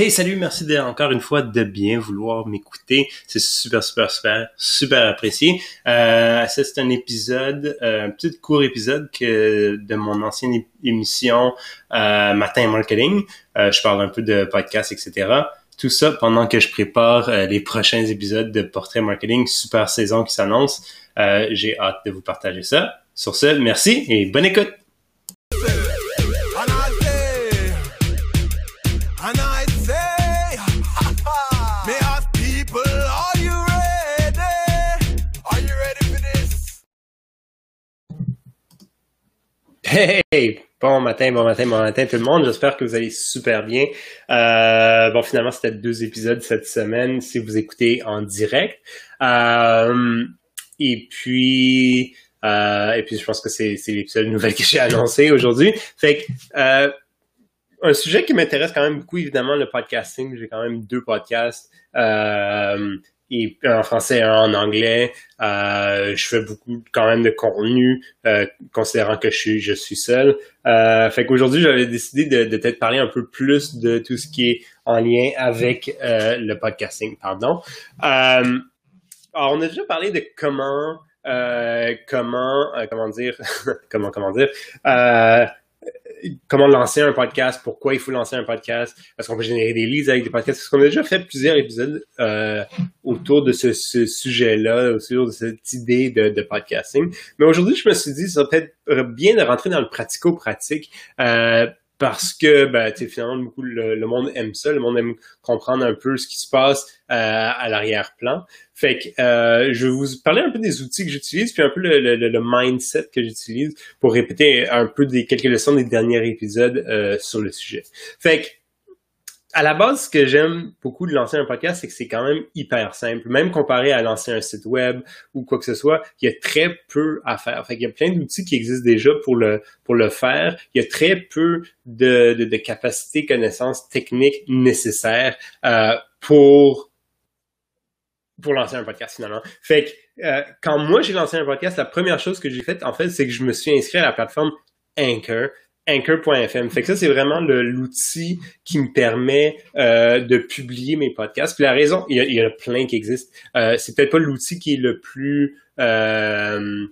Hey, salut, merci encore une fois de bien vouloir m'écouter. C'est super, super, super, super apprécié. Euh, c'est un épisode, euh, un petit court épisode que de mon ancienne émission euh, Matin Marketing. Euh, je parle un peu de podcast, etc. Tout ça pendant que je prépare les prochains épisodes de Portrait Marketing, super saison qui s'annonce. J'ai hâte de vous partager ça. Sur ce, merci et bonne écoute. Hey, bon matin, bon matin, bon matin tout le monde. J'espère que vous allez super bien. Euh, bon, finalement, c'était deux épisodes cette semaine si vous écoutez en direct. Euh, et puis, euh, et puis, je pense que c'est l'épisode nouvelle que j'ai annoncé aujourd'hui. Fait que, un sujet qui m'intéresse quand même beaucoup, évidemment, le podcasting. J'ai quand même deux podcasts. En français et en anglais. Euh, je fais beaucoup quand même de contenu, euh, considérant que je suis je suis seul. Euh, fait qu'aujourd'hui, j'avais décidé de, de peut-être parler un peu plus de tout ce qui est en lien avec euh, le podcasting, pardon. Euh, alors, on a déjà parlé de comment euh, comment comment dire comment comment dire comment lancer un podcast, pourquoi il faut lancer un podcast, est-ce qu'on peut générer des leads avec des podcasts. Parce qu'on a déjà fait plusieurs épisodes euh, autour de ce, sujet-là, autour de cette idée de, podcasting. Mais aujourd'hui, je me suis dit, ça peut être bien de rentrer dans le pratico-pratique. Euh, parce que ben, finalement, beaucoup, le, le, monde aime ça, le monde aime comprendre un peu ce qui se passe euh, à l'arrière-plan. Fait que euh, je vais vous parler un peu des outils que j'utilise, puis un peu le, le, le mindset que j'utilise pour répéter un peu des quelques leçons des derniers épisodes euh, sur le sujet. Fait que à la base, ce que j'aime beaucoup de lancer un podcast, c'est que c'est quand même hyper simple. Même comparé à lancer un site web ou quoi que ce soit, il y a très peu à faire. Fait qu'il y a plein d'outils qui existent déjà pour le, pour le faire. Il y a très peu de, de, de capacités, connaissances techniques nécessaires euh, pour pour lancer un podcast finalement. Fait que euh, quand moi j'ai lancé un podcast, la première chose que j'ai faite en fait, c'est que je me suis inscrit à la plateforme Anchor. Anchor.fm. Fait que ça, c'est vraiment l'outil qui me permet euh, de publier mes podcasts. Puis la raison, il y, a, y a plein qui existent. Euh, c'est peut-être pas l'outil qui est le plus euh,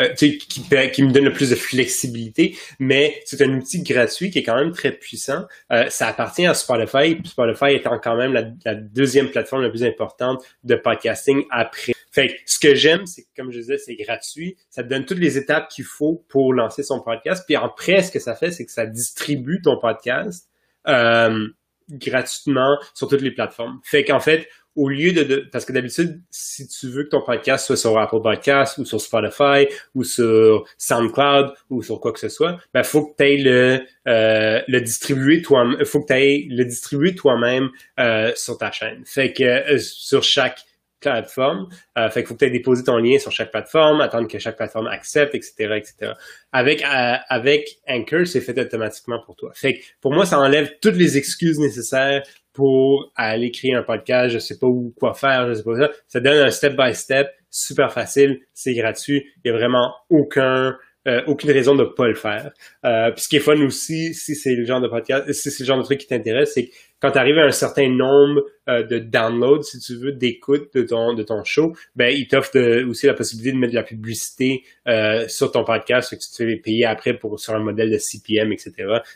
euh, qui, qui, me donne le plus de flexibilité, mais c'est un outil gratuit qui est quand même très puissant. Euh, ça appartient à Spotify, Spotify étant quand même la, deuxième plateforme la plus importante de podcasting après. Fait ce que j'aime, c'est comme je disais, c'est gratuit. Ça te donne toutes les étapes qu'il faut pour lancer son podcast. Puis après, ce que ça fait, c'est que ça distribue ton podcast euh, gratuitement sur toutes les plateformes. Fait qu'en fait, au lieu de, parce que d'habitude, si tu veux que ton podcast soit sur Apple Podcast ou sur Spotify ou sur SoundCloud ou sur quoi que ce soit, ben faut que tu ailles le euh, le distribuer toi faut que tu le distribuer toi-même euh, sur ta chaîne. Fait que euh, sur chaque plateforme. Euh, fait qu'il faut aies déposé ton lien sur chaque plateforme, attendre que chaque plateforme accepte, etc., etc. Avec euh, avec Anchor, c'est fait automatiquement pour toi. Fait que pour moi, ça enlève toutes les excuses nécessaires pour aller créer un podcast, je sais pas où quoi faire, je sais pas ça. Ça donne un step by step, super facile, c'est gratuit, il y a vraiment aucun euh, aucune raison de pas le faire. Euh, puis ce qui est fun aussi, si c'est le genre de podcast, si c'est le genre de truc qui t'intéresse, c'est que quand tu arrives à un certain nombre euh, de downloads, si tu veux, d'écoute de ton de ton show, ben il t'offre aussi la possibilité de mettre de la publicité euh, sur ton podcast, que tu te fais payer après pour sur un modèle de CPM, etc.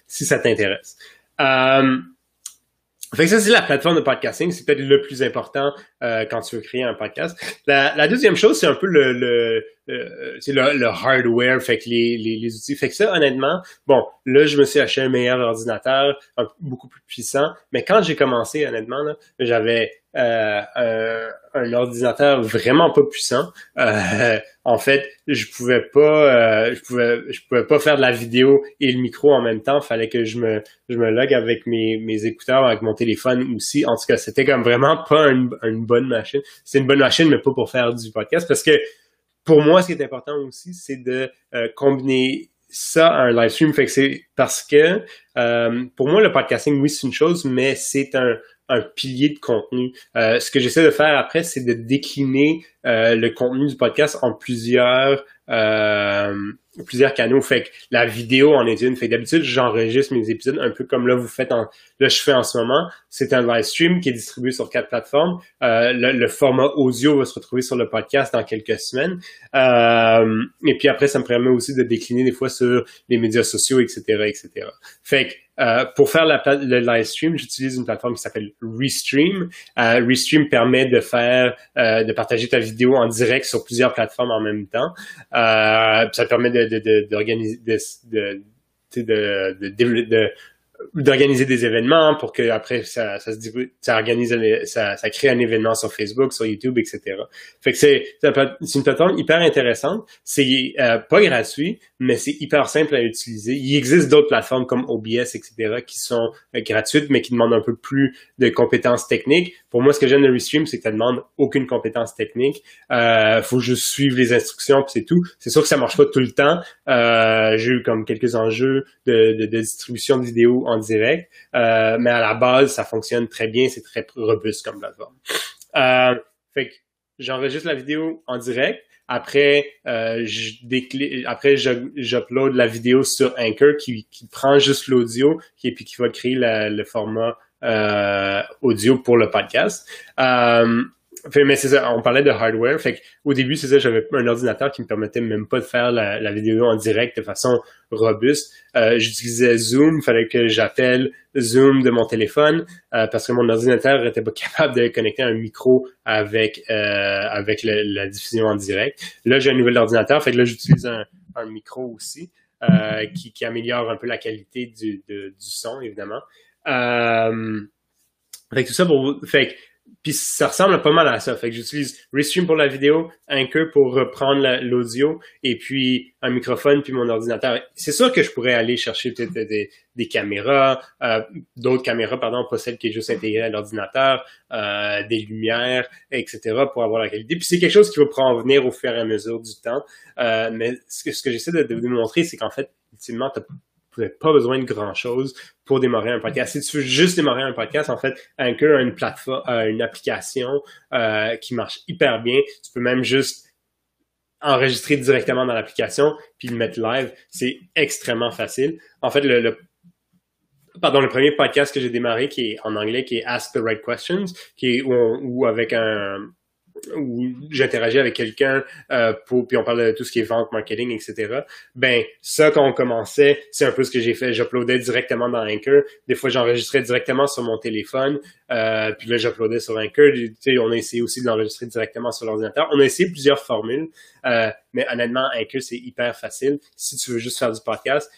Si ça t'intéresse. Euh, fait que ça, c'est la plateforme de podcasting. C'est peut-être le plus important euh, quand tu veux créer un podcast. La, la deuxième chose, c'est un peu le, le, le, le, hardware, fait que les, les, les, outils. Fait que ça, honnêtement, bon, là, je me suis acheté un meilleur ordinateur, un, beaucoup plus puissant. Mais quand j'ai commencé, honnêtement, j'avais euh, un, ordinateur vraiment pas puissant. Euh, en fait, je pouvais pas, euh, je pouvais, je pouvais pas faire de la vidéo et le micro en même temps. Fallait que je me, je me log avec mes, mes écouteurs, avec mon téléphone aussi. En tout cas, c'était comme vraiment pas une, une bonne machine. C'est une bonne machine, mais pas pour faire du podcast, parce que pour moi, ce qui est important aussi, c'est de euh, combiner ça à un live stream. Fait que c'est parce que euh, pour moi, le podcasting, oui, c'est une chose, mais c'est un, un pilier de contenu. Euh, ce que j'essaie de faire après, c'est de décliner euh, le contenu du podcast en plusieurs euh, plusieurs canaux. Fait que la vidéo en est une. Fait d'habitude, j'enregistre mes épisodes un peu comme là vous faites en, là je fais en ce moment. C'est un live stream qui est distribué sur quatre plateformes. Euh, le, format audio va se retrouver sur le podcast dans quelques semaines. Euh, et puis après, ça me permet aussi de décliner des fois sur les médias sociaux, etc., etc. Fait que euh, pour faire la, le live stream, j'utilise une plateforme qui s'appelle Restream. Euh, Restream permet de faire, euh, de partager ta vidéo en direct sur plusieurs plateformes en même temps. Euh, ça permet de, de, de, de, d'organiser des événements pour que après ça, ça se ça organise ça, ça crée un événement sur Facebook, sur YouTube, etc. Fait que c'est c'est une plateforme hyper intéressante. C'est euh, pas gratuit, mais c'est hyper simple à utiliser. Il existe d'autres plateformes comme OBS, etc. qui sont euh, gratuites, mais qui demandent un peu plus de compétences techniques. Pour moi, ce que j'aime de Restream, c'est que ça demande aucune compétence technique. Euh, faut juste suivre les instructions, puis c'est tout. C'est sûr que ça marche pas tout le temps. Euh, j'ai eu comme quelques enjeux de, de, de distribution de vidéos en direct. Euh, mais à la base, ça fonctionne très bien, c'est très robuste comme plateforme. Euh, fait que j'enregistre la vidéo en direct. Après, euh, je après j'upload la vidéo sur Anchor qui, qui prend juste l'audio et puis qui va créer le format audio pour le podcast. Euh, mais c'est ça, on parlait de hardware. Fait au début, c'est ça, j'avais un ordinateur qui me permettait même pas de faire la, vidéo en direct de façon robuste. Euh, j'utilisais Zoom, fallait que j'appelle Zoom de mon téléphone euh, parce que mon ordinateur était pas capable de connecter un micro avec euh, avec la diffusion en direct. Là, j'ai un nouvel ordinateur, fait là, j'utilise un, micro aussi qui, qui, améliore un peu la qualité du, du son, évidemment. Fait que tout ça pour fait que puis ça ressemble pas mal à ça. Fait que j'utilise Restream pour la vidéo, Anchor pour reprendre l'audio, et puis un microphone, puis mon ordinateur. C'est sûr que je pourrais aller chercher peut-être des, caméras, euh, d'autres caméras, pardon, pas celles qui est juste intégrée à l'ordinateur, euh, des lumières, etc., pour avoir la qualité. Puis c'est quelque chose qui va prendre venir au fur et à mesure du temps. Euh, mais ce que, j'essaie de, de vous montrer, c'est qu'en fait, ultimement, vous n'avez pas besoin de grand-chose pour démarrer un podcast. Si tu veux juste démarrer un podcast, en fait, Anchor a une plateforme, une application euh, qui marche hyper bien. Tu peux même juste enregistrer directement dans l'application puis le mettre live. C'est extrêmement facile. En fait, le, pardon, le premier podcast que j'ai démarré qui est en anglais, qui est Ask the Right Questions, qui est où avec un où j'interagis avec quelqu'un euh, pour puis on parle de tout ce qui est vente, marketing, etc. Ben ça quand on commençait, c'est un peu ce que j'ai fait. J'uploadais directement dans Anchor. Des fois, j'enregistrais directement sur mon téléphone. Euh, puis là, j'uploadais sur Anchor. Tu sais, on a essayé aussi de l'enregistrer directement sur l'ordinateur. On a essayé plusieurs formules, euh, mais honnêtement, Anchor c'est hyper facile. Si tu veux juste faire du podcast,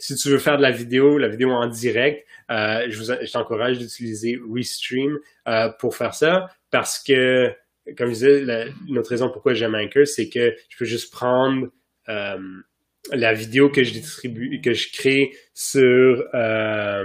si tu veux faire de la vidéo, la vidéo en direct, euh, je, vous, je t'encourage d'utiliser Restream euh, pour faire ça parce que comme je disais, la, notre raison pourquoi j'aime Anchor, c'est que je peux juste prendre euh, la vidéo que je distribue, que je crée sur euh,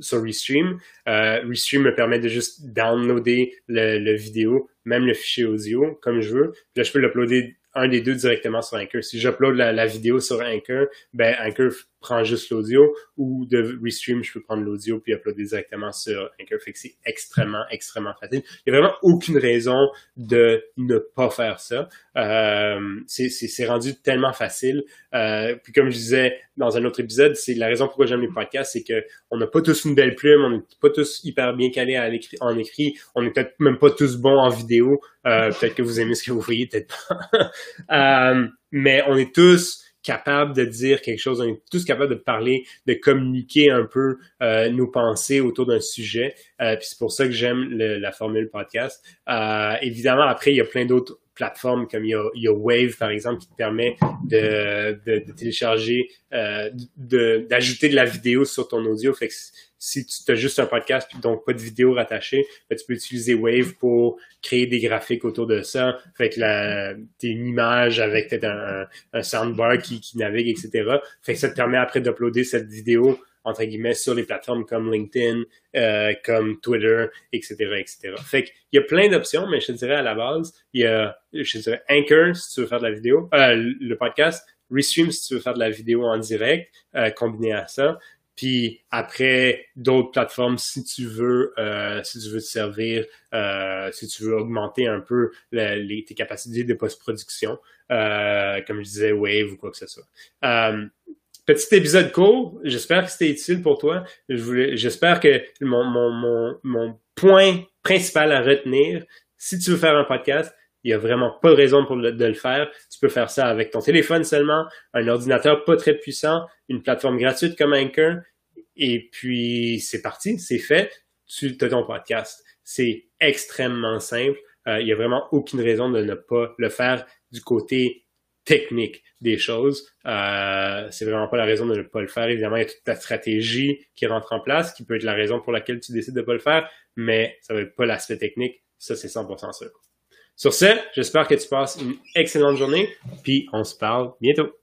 sur Restream. Euh, Restream me permet de juste downloader le, le, vidéo, même le fichier audio, comme je veux. Là, je peux l'uploader un des deux directement sur Anchor. Si j'upload la, vidéo sur Anchor, ben Anchor prend juste l'audio ou de Restream, je peux prendre l'audio puis uploader directement sur Anchor. Fait que c'est extrêmement, extrêmement facile. Il n'y a vraiment aucune raison de ne pas faire ça. Euh, c'est rendu tellement facile. Euh, puis comme je disais dans un autre épisode, c'est la raison pourquoi j'aime les podcasts, c'est que on n'a pas tous une belle plume, on n'est pas tous hyper bien calés en écrit, on n'est peut-être même pas tous bons en vidéo. Euh, peut-être que vous aimez ce que vous voyez, peut-être pas. Euh, mais on est tous capables de dire quelque chose, on est tous capables de parler, de communiquer un peu euh, nos pensées autour d'un sujet. puis c'est pour ça que j'aime la formule podcast. évidemment, après, il y a plein d'autres plateformes comme il y, a, Wave, par exemple, qui te permet de, de, télécharger, d'ajouter de, la vidéo sur ton audio. Si tu as juste un podcast donc pas de vidéo rattachée, ben, tu peux utiliser Wave pour créer des graphiques autour de ça. Fait que une image avec peut-être un, un, soundbar qui, navigue, etc. Fait que ça te permet après d'uploader cette vidéo entre guillemets sur les plateformes comme LinkedIn, euh, comme Twitter, etc., etc. Fait qu'il y a plein d'options, mais je te dirais à la base, il y a, je dirais Anchor si tu veux faire de la vidéo, euh, le podcast, Restream si tu veux faire de la vidéo en direct, euh, combiné à ça, Puis après, d'autres plateformes, si tu veux, euh, si tu veux te servir, euh, si tu veux augmenter un peu les, tes capacités de post-production, euh, comme je disais, Wave ou quoi que ce soit. petit épisode court, j'espère que c'était utile pour toi. J'espère que mon, mon, mon, mon point principal à retenir, si tu veux faire un podcast, il n'y a vraiment pas de raison pour de le faire. Tu peux faire ça avec ton téléphone seulement, un ordinateur pas très puissant, une plateforme gratuite comme Anchor, et puis c'est parti, c'est fait. Tu as ton podcast. C'est extrêmement simple. Euh, il n'y a vraiment aucune raison de ne pas le faire du côté technique des choses. Euh, c'est vraiment pas la raison de ne pas le faire. Évidemment, il y a toute ta stratégie qui rentre en place, qui peut être la raison pour laquelle tu décides de ne pas le faire, mais ça va être pas l'aspect technique. Ça, c'est 100% sûr. Sur ce, j'espère que tu passes une excellente journée, puis on se parle bientôt.